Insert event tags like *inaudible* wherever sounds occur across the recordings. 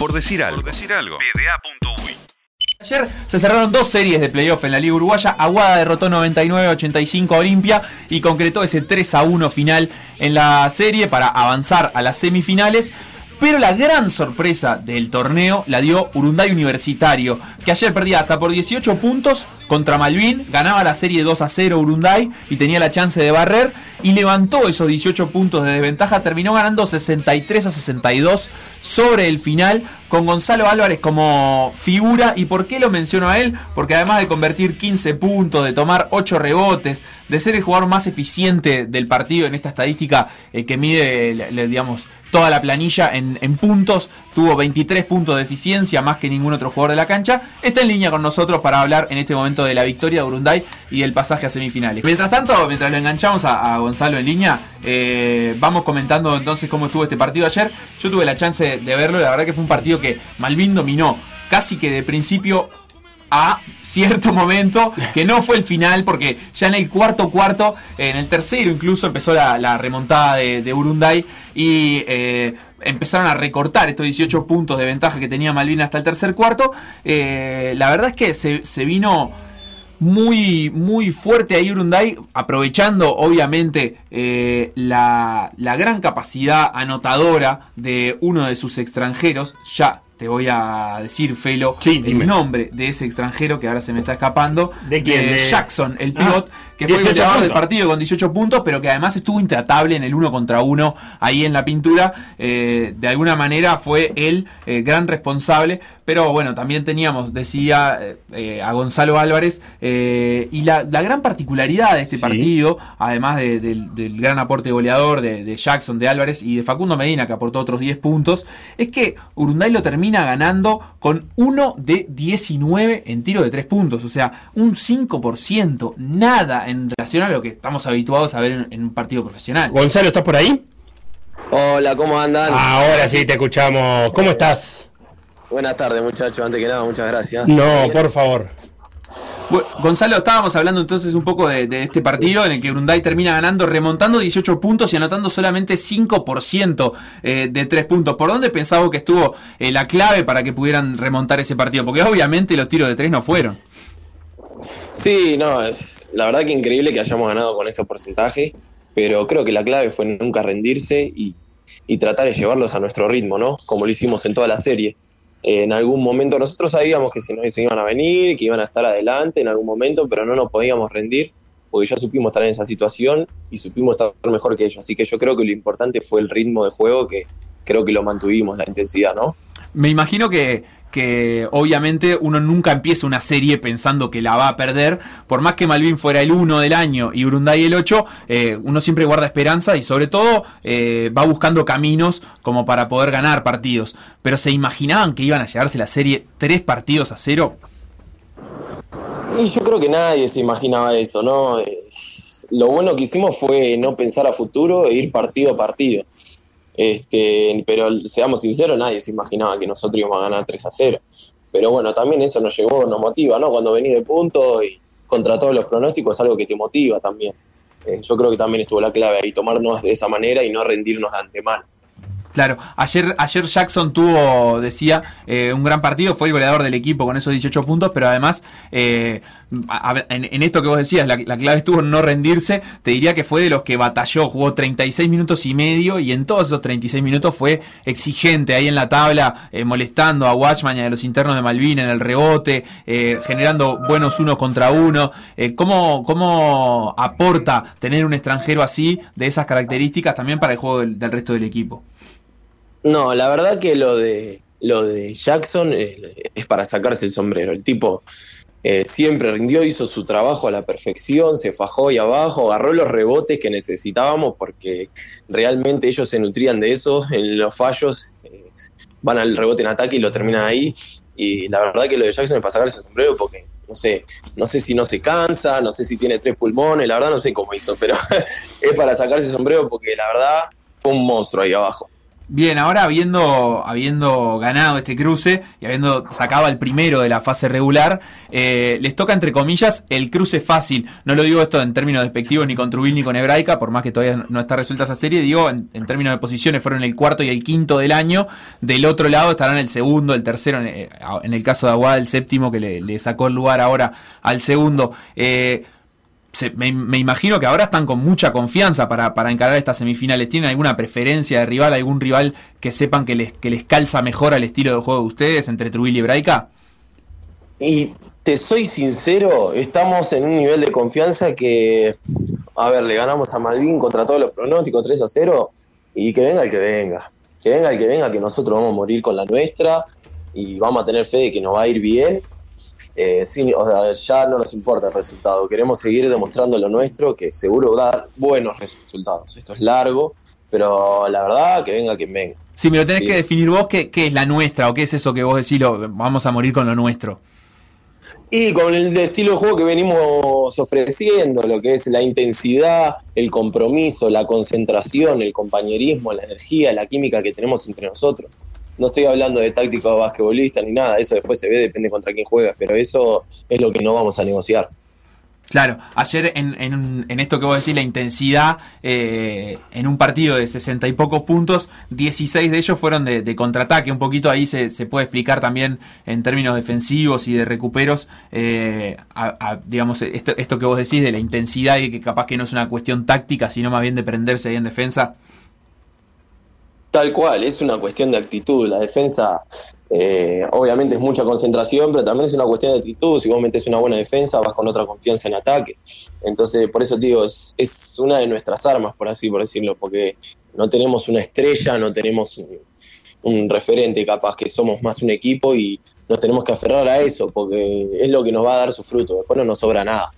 Por decir algo. Por decir algo. Ayer se cerraron dos series de playoff en la Liga Uruguaya. Aguada derrotó 99-85 a Olimpia y concretó ese 3 a 1 final en la serie para avanzar a las semifinales. Pero la gran sorpresa del torneo la dio Urunday Universitario, que ayer perdía hasta por 18 puntos contra Malvin, ganaba la serie 2 a 0 Urunday y tenía la chance de barrer y levantó esos 18 puntos de desventaja, terminó ganando 63 a 62 sobre el final con Gonzalo Álvarez como figura. ¿Y por qué lo menciono a él? Porque además de convertir 15 puntos, de tomar 8 rebotes, de ser el jugador más eficiente del partido en esta estadística eh, que mide, digamos, toda la planilla en, puntos, tuvo 23 puntos de eficiencia, más que ningún otro jugador de la cancha. Está en línea con nosotros para hablar en este momento de la victoria de Urunday y el pasaje a semifinales. Mientras tanto, mientras lo enganchamos a, Gonzalo en línea, eh, vamos comentando entonces cómo estuvo este partido ayer. Yo tuve la chance de verlo, la verdad que fue un partido que Malvin dominó casi que de principio a cierto *laughs* momento, que no fue el final, porque ya en el cuarto cuarto, en el tercero incluso empezó la, remontada de, de, Urunday y eh, empezaron a recortar estos 18 puntos de ventaja que tenía Malvin hasta el tercer cuarto. Eh, la verdad es que se, vino muy, muy fuerte ahí Urunday, aprovechando obviamente eh, la, la, gran capacidad anotadora de uno de sus extranjeros, ya te voy a decir, Felo, el nombre de ese extranjero que ahora se me está escapando. ¿De quién? Jackson, el pivot, ah, que fue el goleador del partido con 18 puntos, pero que además estuvo intratable en el uno contra uno ahí en la pintura. Eh, de alguna manera fue el eh, gran responsable, pero bueno, también teníamos, decía eh, a Gonzalo Álvarez, y la, gran particularidad de este partido, además del, gran aporte goleador de, de Jackson, de Álvarez y de Facundo Medina, que aportó otros 10 puntos, es que Urunday lo termina ganando con 1 de 19 en tiro de 3 puntos. O sea, un 5%. Nada en relación a lo que estamos habituados a ver en, un partido profesional. Gonzalo, ¿estás por ahí? Hola, ¿cómo andan? Ahora sí te escuchamos. ¿Cómo estás? Buenas tardes, muchachos. Antes que nada, muchas gracias. No, por favor. Gonzalo, estábamos hablando entonces un poco de, este partido en el que Grunday termina ganando, remontando 18 puntos y anotando solamente 5% eh, de 3 puntos. ¿Por dónde pensaba que estuvo eh, la clave para que pudieran remontar ese partido? Porque obviamente los tiros de 3 no fueron. Sí, no, es la verdad que increíble que hayamos ganado con ese porcentaje, pero creo que la clave fue nunca rendirse y tratar de llevarlos a nuestro ritmo, ¿no? Como lo hicimos en toda la serie en algún momento nosotros sabíamos que si no se iban a venir, que iban a estar adelante en algún momento, pero no nos podíamos rendir porque ya supimos estar en esa situación y supimos estar mejor que ellos. Así que yo creo que lo importante fue el ritmo de juego que creo que lo mantuvimos, la intensidad, ¿no? Me imagino que que obviamente uno nunca empieza una serie pensando que la va a perder. Por más que Malvin fuera el 1 del año y Urunday el 8, eh, uno siempre guarda esperanza y sobre todo eh, va buscando caminos como para poder ganar partidos. Pero ¿se imaginaban que iban a llevarse la serie tres partidos a cero? Sí, yo creo que nadie se imaginaba eso, ¿no? Eh, lo bueno que hicimos fue no pensar a futuro e ir partido a partido. Este, pero seamos sinceros, nadie se imaginaba que nosotros íbamos a ganar 3 a 0. Pero bueno, también eso nos llevó, nos motiva, ¿no? Cuando venís de punto y contra todos los pronósticos es algo que te motiva también. Eh, yo creo que también estuvo la clave ahí, tomarnos de esa manera y no rendirnos de antemano. Claro, ayer, ayer Jackson tuvo, decía, eh, un gran partido, fue el goleador del equipo con esos 18 puntos, pero además, eh, en, esto que vos decías, la, clave estuvo en no rendirse, te diría que fue de los que batalló, jugó 36 minutos y medio y en todos esos 36 minutos fue exigente ahí en la tabla, eh, molestando a Watchman y a los internos de Malvin en el rebote, generando buenos uno contra uno. ¿cómo, ¿Cómo aporta tener un extranjero así, de esas características, también para el juego del resto del equipo? No, la verdad que lo de lo de Jackson eh, es para sacarse el sombrero. El tipo eh, siempre rindió, hizo su trabajo a la perfección, se fajó ahí abajo, agarró los rebotes que necesitábamos porque realmente ellos se nutrían de eso. En los fallos eh, van al rebote en ataque y lo terminan ahí. Y la verdad que lo de Jackson es para sacarse el sombrero porque no sé, no sé si no se cansa, no sé si tiene tres pulmones, la verdad no sé cómo hizo, pero *laughs* es para sacarse el sombrero porque la verdad fue un monstruo ahí abajo. Bien, ahora habiendo, habiendo ganado este cruce y habiendo sacado al primero de la fase regular, eh, les toca entre comillas el cruce fácil. No lo digo esto en términos despectivos ni con Trubil ni con Hebraica, por más que todavía no está resuelta esa serie, digo en, términos de posiciones fueron el cuarto y el quinto del año. Del otro lado estarán el segundo, el tercero, en, eh, el caso de Aguada el séptimo que le, sacó el lugar ahora al segundo. Eh, me, imagino que ahora están con mucha confianza para, encarar estas semifinales. ¿Tienen alguna preferencia de rival, algún rival que sepan que les, que les calza mejor al estilo de juego de ustedes entre Trujillo y Braica? Y te soy sincero, estamos en un nivel de confianza que, a ver, le ganamos a Malvin contra todos los pronósticos 3 a 0 y que venga el que venga. Que venga el que venga, que nosotros vamos a morir con la nuestra y vamos a tener fe de que nos va a ir bien eh, sí, o sea, ya no nos importa el resultado. Queremos seguir demostrando lo nuestro, que seguro va a dar buenos resultados. Esto es largo, pero la verdad, que venga quien venga. Sí, me lo tenés que definir vos qué, es la nuestra o qué es eso que vos decís, lo, vamos a morir con lo nuestro. Y con el estilo de juego que venimos ofreciendo, lo que es la intensidad, el compromiso, la concentración, el compañerismo, la energía, la química que tenemos entre nosotros no estoy hablando de táctico basquetbolista ni nada, eso después se ve, depende contra quién juegas, pero eso es lo que no vamos a negociar. Claro, ayer en, esto que vos decís, la intensidad, eh, en un partido de sesenta y pocos puntos, 16 de ellos fueron de, contraataque. Un poquito ahí se, puede explicar también en términos defensivos y de recuperos, eh, digamos, esto, esto que vos decís de la intensidad y que capaz que no es una cuestión táctica, sino más bien de prenderse ahí en defensa. Tal cual, es una cuestión de actitud. La defensa, eh, obviamente, es mucha concentración, pero también es una cuestión de actitud. Si vos metes una buena defensa, vas con otra confianza en ataque. Entonces, por eso digo, es, una de nuestras armas, por así por decirlo, porque no tenemos una estrella, no tenemos un, un referente, capaz que somos más un equipo y nos tenemos que aferrar a eso, porque es lo que nos va a dar su fruto. Después no nos sobra nada.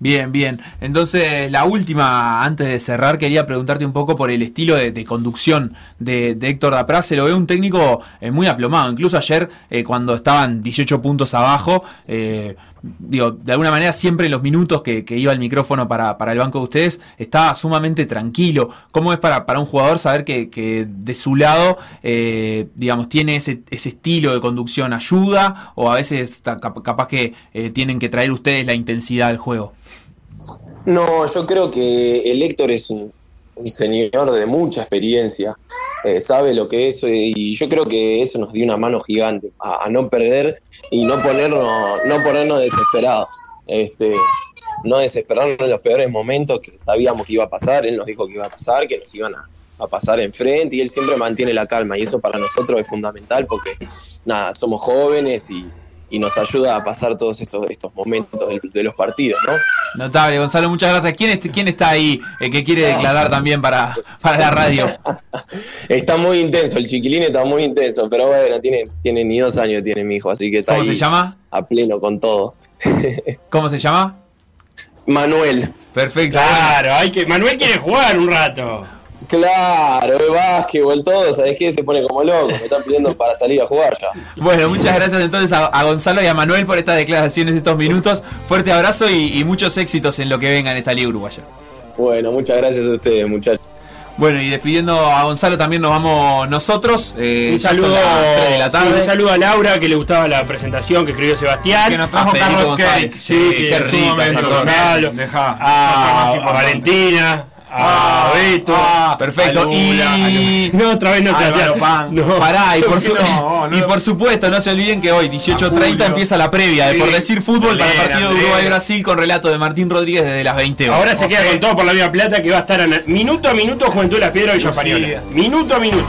Bien, bien. Entonces, la última, antes de cerrar, quería preguntarte un poco por el estilo de, conducción de, Héctor Dapraz. Se lo ve un técnico eh, muy aplomado. Incluso ayer, eh, cuando estaban 18 puntos abajo, eh, digo, de alguna manera siempre en los minutos que, iba el micrófono para, el banco de ustedes, estaba sumamente tranquilo. ¿Cómo es para, para un jugador saber que, de su lado, digamos, tiene ese, ese, estilo de conducción? ¿Ayuda? ¿O a veces capaz que tienen que traer ustedes la intensidad al juego? No, yo creo que el Héctor es un, señor de mucha experiencia, eh, sabe lo que es y yo creo que eso nos dio una mano gigante a, no perder y no ponernos, no ponernos desesperados. Este, no desesperarnos en los peores momentos que sabíamos que iba a pasar, él nos dijo que iba a pasar, que nos iban a, a pasar enfrente y él siempre mantiene la calma y eso para nosotros es fundamental porque nada, somos jóvenes y, y nos ayuda a pasar todos estos, estos momentos de, los partidos, ¿no? Notable, Gonzalo, muchas gracias. ¿Quién, quién está ahí eh, que quiere declarar también para, para la radio? *laughs* está muy intenso, el chiquilín está muy intenso, pero bueno, tiene, tiene ni dos años tiene mi hijo, así que está ¿Cómo se llama? A pleno con todo. *laughs* ¿Cómo se llama? Manuel. Perfecto. Claro, hay que. Manuel quiere jugar un rato. Claro, el básquetbol, todo, ¿sabes qué? Se pone como loco, me están pidiendo para salir a jugar ya. Bueno, muchas gracias entonces a, Gonzalo y a Manuel por estas declaraciones, estos minutos. Fuerte abrazo y, muchos éxitos en lo que venga en esta Liga Uruguaya. Bueno, muchas gracias a ustedes, muchachos. Bueno, y despidiendo a Gonzalo también nos vamos nosotros. Eh, un, saludo, de la tarde. un saludo a Laura que le gustaba la presentación que escribió Sebastián. Que nos trajo Carlos Cake. Sí, qué rico. Gonzalo. a Valentina. Ah, Beto. Ah, perfecto. y no, otra vez no se no. Pará, y *laughs* por, *laughs* y por supuesto, no se olviden que hoy, 18.30, empieza la previa de Por Decir Fútbol para el partido de Uruguay-Brasil con relato de Martín Rodríguez desde las 20 horas. Ahora se queda con todo por la Vía Plata que va a estar minuto a minuto Juventud Las Piedras y Española. Minuto a minuto.